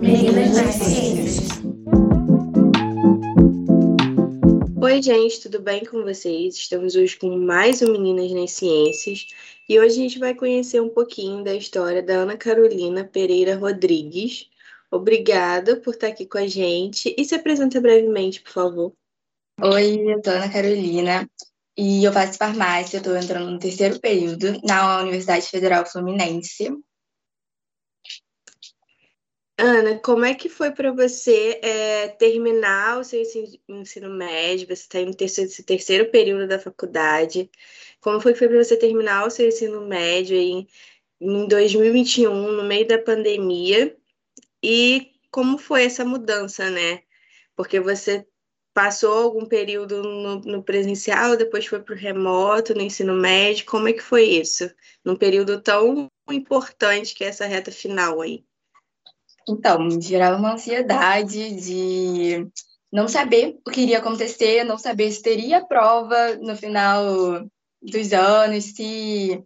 Meninas nas Ciências. Oi, gente, tudo bem com vocês? Estamos hoje com mais um Meninas nas Ciências e hoje a gente vai conhecer um pouquinho da história da Ana Carolina Pereira Rodrigues. Obrigada por estar aqui com a gente e se apresenta brevemente, por favor. Oi, eu sou Ana Carolina e eu faço farmácia, estou entrando no terceiro período na Universidade Federal Fluminense. Ana, como é que foi para você é, terminar o seu ensino médio? Você está no terceiro, terceiro período da faculdade. Como foi que foi para você terminar o seu ensino médio em, em 2021, no meio da pandemia? E como foi essa mudança, né? Porque você passou algum período no, no presencial, depois foi para o remoto, no ensino médio. Como é que foi isso? Num período tão importante que é essa reta final aí. Então, gerava uma ansiedade de não saber o que iria acontecer, não saber se teria prova no final dos anos, se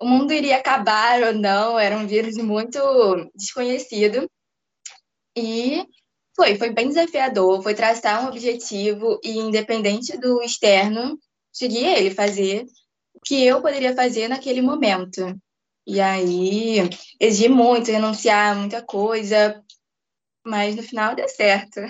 o mundo iria acabar ou não, era um vírus muito desconhecido. E foi, foi bem desafiador, foi traçar um objetivo e, independente do externo, seguir ele, fazer o que eu poderia fazer naquele momento. E aí, exigir muito, renunciar a muita coisa, mas no final deu certo.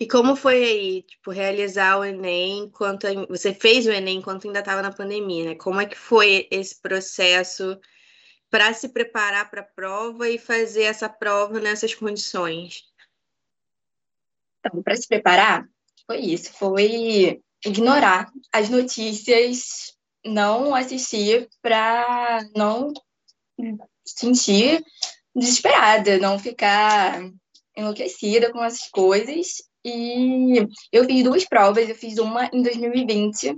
E como foi aí, tipo, realizar o Enem enquanto você fez o Enem enquanto ainda estava na pandemia, né? Como é que foi esse processo para se preparar para a prova e fazer essa prova nessas condições? Então, para se preparar, foi isso, foi ignorar as notícias não assistir para não sentir desesperada, não ficar enlouquecida com essas coisas. E eu fiz duas provas, eu fiz uma em 2020,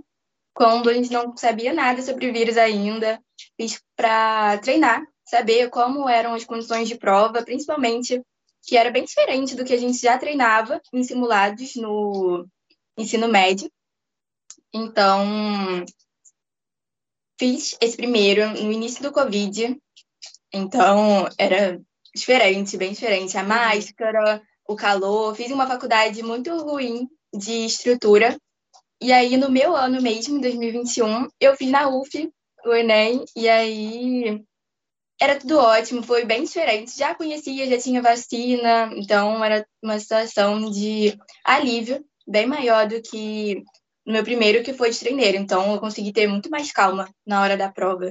quando a gente não sabia nada sobre o vírus ainda. Fiz para treinar, saber como eram as condições de prova, principalmente que era bem diferente do que a gente já treinava em simulados no ensino médio. Então, Fiz esse primeiro no início do Covid, então era diferente, bem diferente. A máscara, o calor. Fiz uma faculdade muito ruim de estrutura. E aí, no meu ano mesmo, em 2021, eu fiz na UF o Enem, e aí era tudo ótimo, foi bem diferente. Já conhecia, já tinha vacina, então era uma situação de alívio bem maior do que no meu primeiro, que foi de treineiro. Então, eu consegui ter muito mais calma na hora da prova.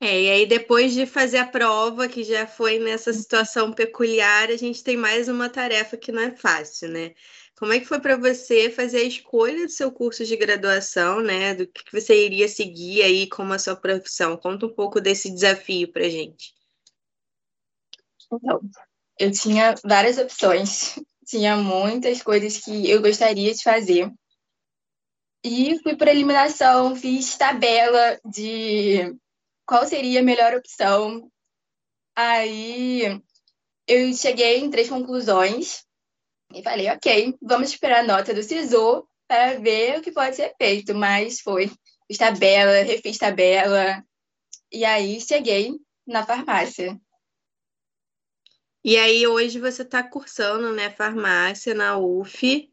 É, e aí depois de fazer a prova, que já foi nessa situação peculiar, a gente tem mais uma tarefa que não é fácil, né? Como é que foi para você fazer a escolha do seu curso de graduação, né? Do que você iria seguir aí como a sua profissão? Conta um pouco desse desafio para gente. Então, eu tinha várias opções tinha muitas coisas que eu gostaria de fazer. E fui por eliminação, fiz tabela de qual seria a melhor opção. Aí eu cheguei em três conclusões e falei, ok, vamos esperar a nota do SISU para ver o que pode ser feito. Mas foi, fiz tabela, refiz tabela, e aí cheguei na farmácia. E aí hoje você está cursando, né, farmácia na UF.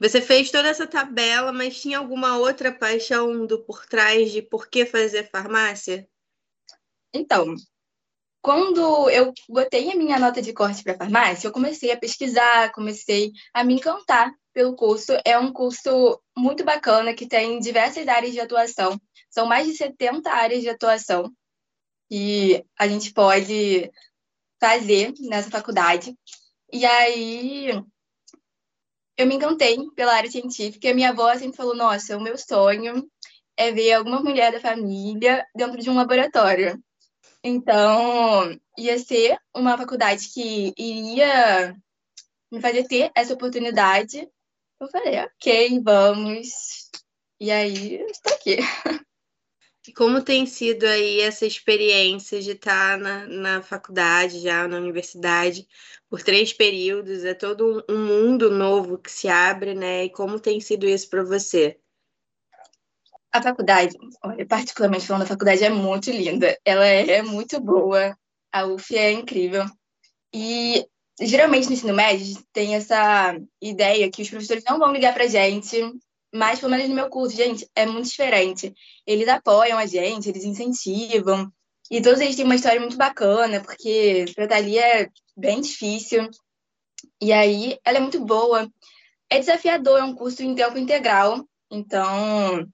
Você fez toda essa tabela, mas tinha alguma outra paixão do por trás de por que fazer farmácia? Então, quando eu botei a minha nota de corte para farmácia, eu comecei a pesquisar, comecei a me encantar pelo curso. É um curso muito bacana que tem diversas áreas de atuação. São mais de 70 áreas de atuação e a gente pode fazer nessa faculdade. E aí eu me encantei pela área científica. Minha avó sempre falou: Nossa, o meu sonho é ver alguma mulher da família dentro de um laboratório. Então, ia ser uma faculdade que iria me fazer ter essa oportunidade. Eu falei: Ok, vamos. E aí, estou aqui. como tem sido aí essa experiência de estar na, na faculdade, já na universidade, por três períodos? É todo um mundo novo que se abre, né? E como tem sido isso para você? A faculdade, olha, particularmente falando, a faculdade é muito linda. Ela é muito boa. A UF é incrível. E geralmente no ensino médio tem essa ideia que os professores não vão ligar pra gente, mas pelo menos no meu curso, gente, é muito diferente. Eles apoiam a gente, eles incentivam. E todos eles têm uma história muito bacana, porque pra Thalia é bem difícil. E aí, ela é muito boa. É desafiador, é um curso em tempo integral. Então,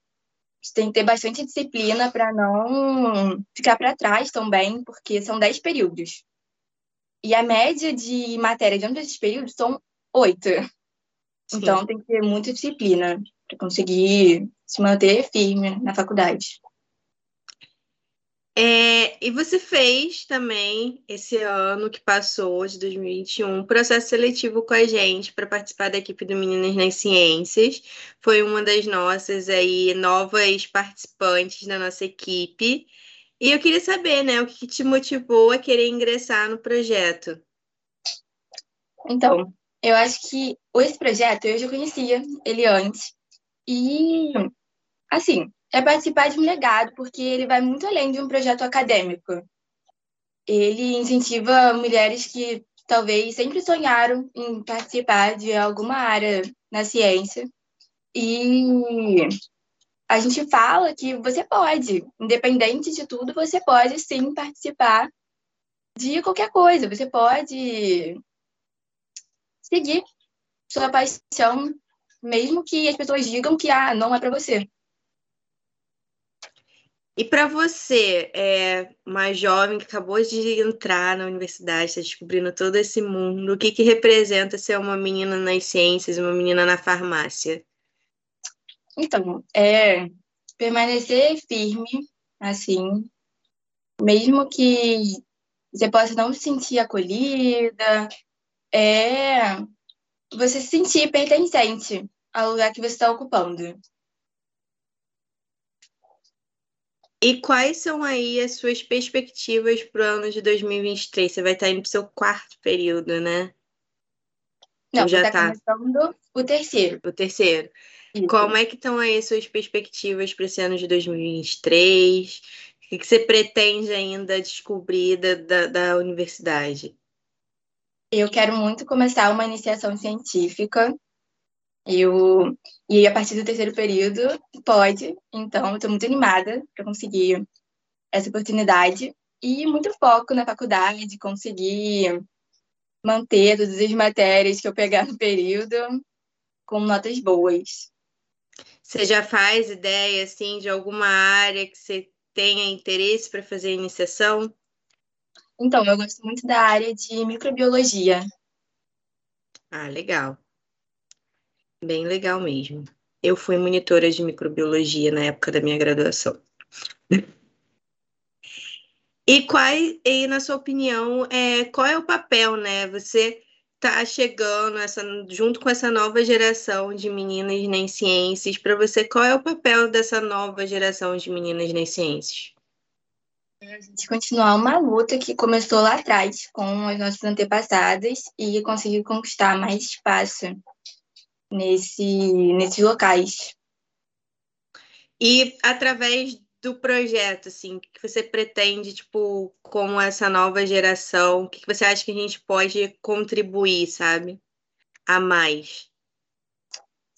tem que ter bastante disciplina para não ficar para trás também, porque são 10 períodos. E a média de matéria de um desses períodos são oito. Então tem que ter muita disciplina para conseguir se manter firme na faculdade. É, e você fez também, esse ano que passou, de 2021, um processo seletivo com a gente para participar da equipe do Meninas nas Ciências. Foi uma das nossas aí novas participantes da nossa equipe. E eu queria saber, né, o que te motivou a querer ingressar no projeto? Então, eu acho que esse projeto eu já conhecia ele antes. E, assim, é participar de um legado, porque ele vai muito além de um projeto acadêmico. Ele incentiva mulheres que talvez sempre sonharam em participar de alguma área na ciência. E a gente fala que você pode, independente de tudo, você pode sim participar de qualquer coisa. Você pode seguir sua paixão, mesmo que as pessoas digam que ah, não é para você. E para você, é, uma jovem que acabou de entrar na universidade, está descobrindo todo esse mundo, o que, que representa ser uma menina nas ciências, uma menina na farmácia? Então, é permanecer firme, assim, mesmo que você possa não se sentir acolhida, é você se sentir pertencente ao lugar que você está ocupando. E quais são aí as suas perspectivas para o ano de 2023? Você vai estar indo para o seu quarto período, né? Não, já está começando o terceiro. O terceiro. Isso. Como é que estão aí as suas perspectivas para esse ano de 2023? O que, que você pretende ainda descobrir da, da, da universidade? Eu quero muito começar uma iniciação científica. Eu e a partir do terceiro período pode, então estou muito animada para conseguir essa oportunidade e muito foco na faculdade, conseguir manter todas as matérias que eu pegar no período com notas boas. Você já faz ideia assim de alguma área que você tenha interesse para fazer a iniciação? Então, eu gosto muito da área de microbiologia. Ah, legal. Bem legal mesmo. Eu fui monitora de microbiologia na época da minha graduação. E qual, e na sua opinião, é, qual é o papel, né? Você está chegando essa, junto com essa nova geração de meninas nas ciências. Para você, qual é o papel dessa nova geração de meninas nas ciências? É a gente continuar uma luta que começou lá atrás com as nossas antepassadas e conseguir conquistar mais espaço nesse, nesses locais. E através do projeto, assim, que você pretende, tipo, com essa nova geração, o que você acha que a gente pode contribuir, sabe? A mais?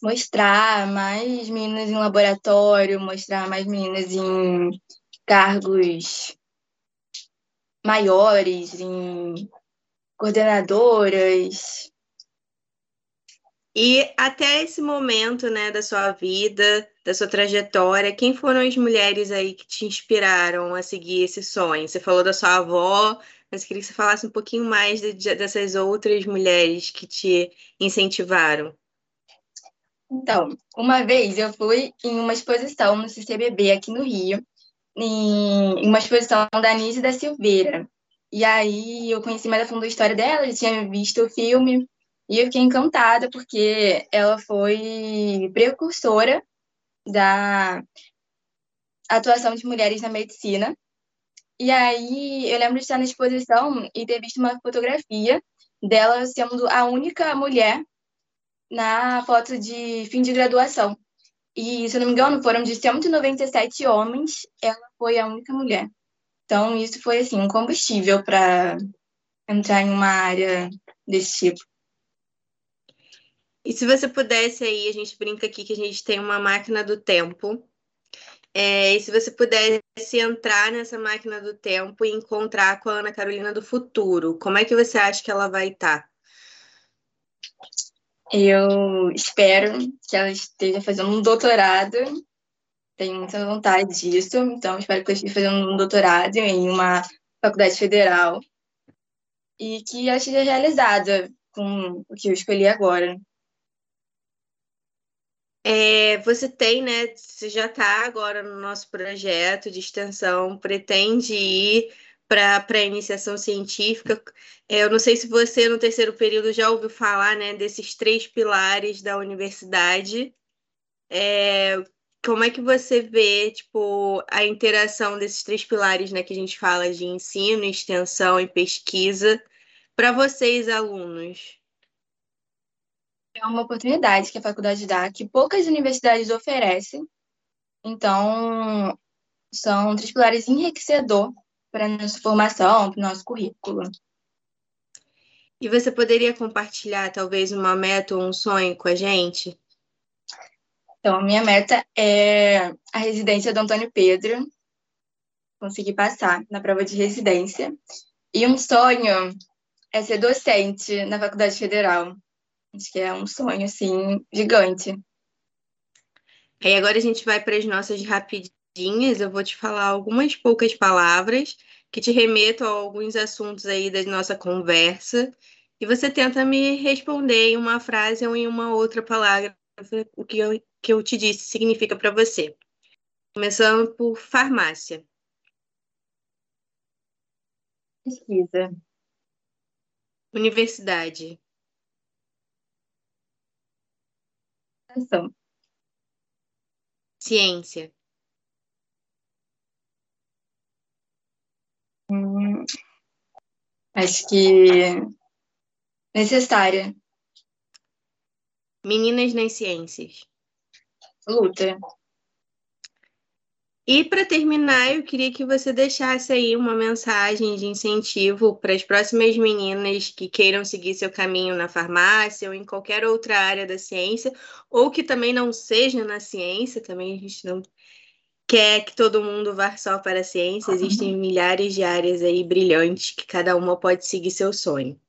Mostrar mais meninas em laboratório, mostrar mais meninas em cargos maiores, em coordenadoras, e até esse momento, né, da sua vida, da sua trajetória, quem foram as mulheres aí que te inspiraram a seguir esse sonho? Você falou da sua avó, mas queria que você falasse um pouquinho mais de, de, dessas outras mulheres que te incentivaram. Então, uma vez eu fui em uma exposição no CCBB aqui no Rio, em uma exposição da Anise da Silveira. E aí eu conheci mais a fundo a história dela, eu tinha visto o filme, e eu fiquei encantada porque ela foi precursora da atuação de mulheres na medicina. E aí eu lembro de estar na exposição e ter visto uma fotografia dela sendo a única mulher na foto de fim de graduação. E, se eu não me engano, foram de 197 homens, ela foi a única mulher. Então, isso foi, assim, um combustível para entrar em uma área desse tipo. E se você pudesse aí, a gente brinca aqui que a gente tem uma máquina do tempo. É, e se você pudesse entrar nessa máquina do tempo e encontrar com a Ana Carolina do futuro, como é que você acha que ela vai estar? Tá? Eu espero que ela esteja fazendo um doutorado. Tenho muita vontade disso, então espero que ela esteja fazendo um doutorado em uma faculdade federal e que ela esteja realizada com o que eu escolhi agora. É, você tem, né? Você já está agora no nosso projeto de extensão, pretende ir para a iniciação científica. É, eu não sei se você, no terceiro período, já ouviu falar né, desses três pilares da universidade. É, como é que você vê tipo, a interação desses três pilares né, que a gente fala de ensino, extensão e pesquisa para vocês, alunos? É uma oportunidade que a faculdade dá, que poucas universidades oferecem. Então, são três pilares enriquecedor para a nossa formação, para o nosso currículo. E você poderia compartilhar talvez uma meta ou um sonho com a gente? Então, minha meta é a residência do Antônio Pedro, conseguir passar na prova de residência. E um sonho é ser docente na Faculdade Federal. Acho que é um sonho, assim, gigante. E agora a gente vai para as nossas rapidinhas. Eu vou te falar algumas poucas palavras que te remetam a alguns assuntos aí da nossa conversa. E você tenta me responder em uma frase ou em uma outra palavra o que eu, que eu te disse significa para você. Começando por farmácia. Pesquisa. Universidade. Ciência. Hum, acho que necessária. Meninas nas ciências. Luta. E para terminar, eu queria que você deixasse aí uma mensagem de incentivo para as próximas meninas que queiram seguir seu caminho na farmácia ou em qualquer outra área da ciência, ou que também não seja na ciência, também a gente não quer que todo mundo vá só para a ciência, existem uhum. milhares de áreas aí brilhantes que cada uma pode seguir seu sonho.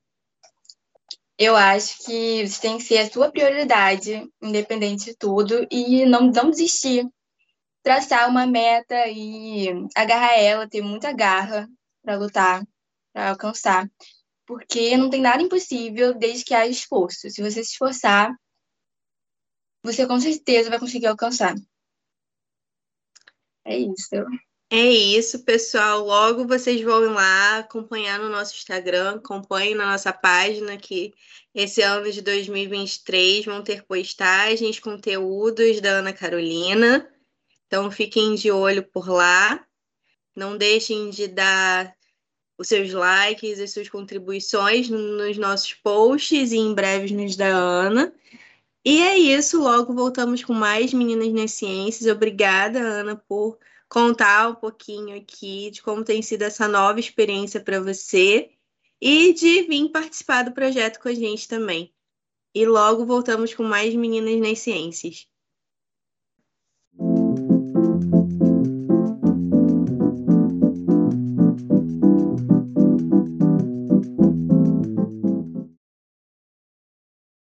Eu acho que isso tem que ser a sua prioridade, independente de tudo, e não, não desistir traçar uma meta e agarrar ela, ter muita garra para lutar, para alcançar. Porque não tem nada impossível desde que haja esforço. Se você se esforçar, você com certeza vai conseguir alcançar. É isso. É isso, pessoal. Logo vocês vão lá acompanhar no nosso Instagram, acompanhem na nossa página que esse ano de 2023 vão ter postagens, conteúdos da Ana Carolina. Então fiquem de olho por lá. Não deixem de dar os seus likes, as suas contribuições nos nossos posts e em breve nos da Ana. E é isso, logo voltamos com mais Meninas nas Ciências. Obrigada, Ana, por contar um pouquinho aqui de como tem sido essa nova experiência para você e de vir participar do projeto com a gente também. E logo voltamos com mais Meninas nas Ciências.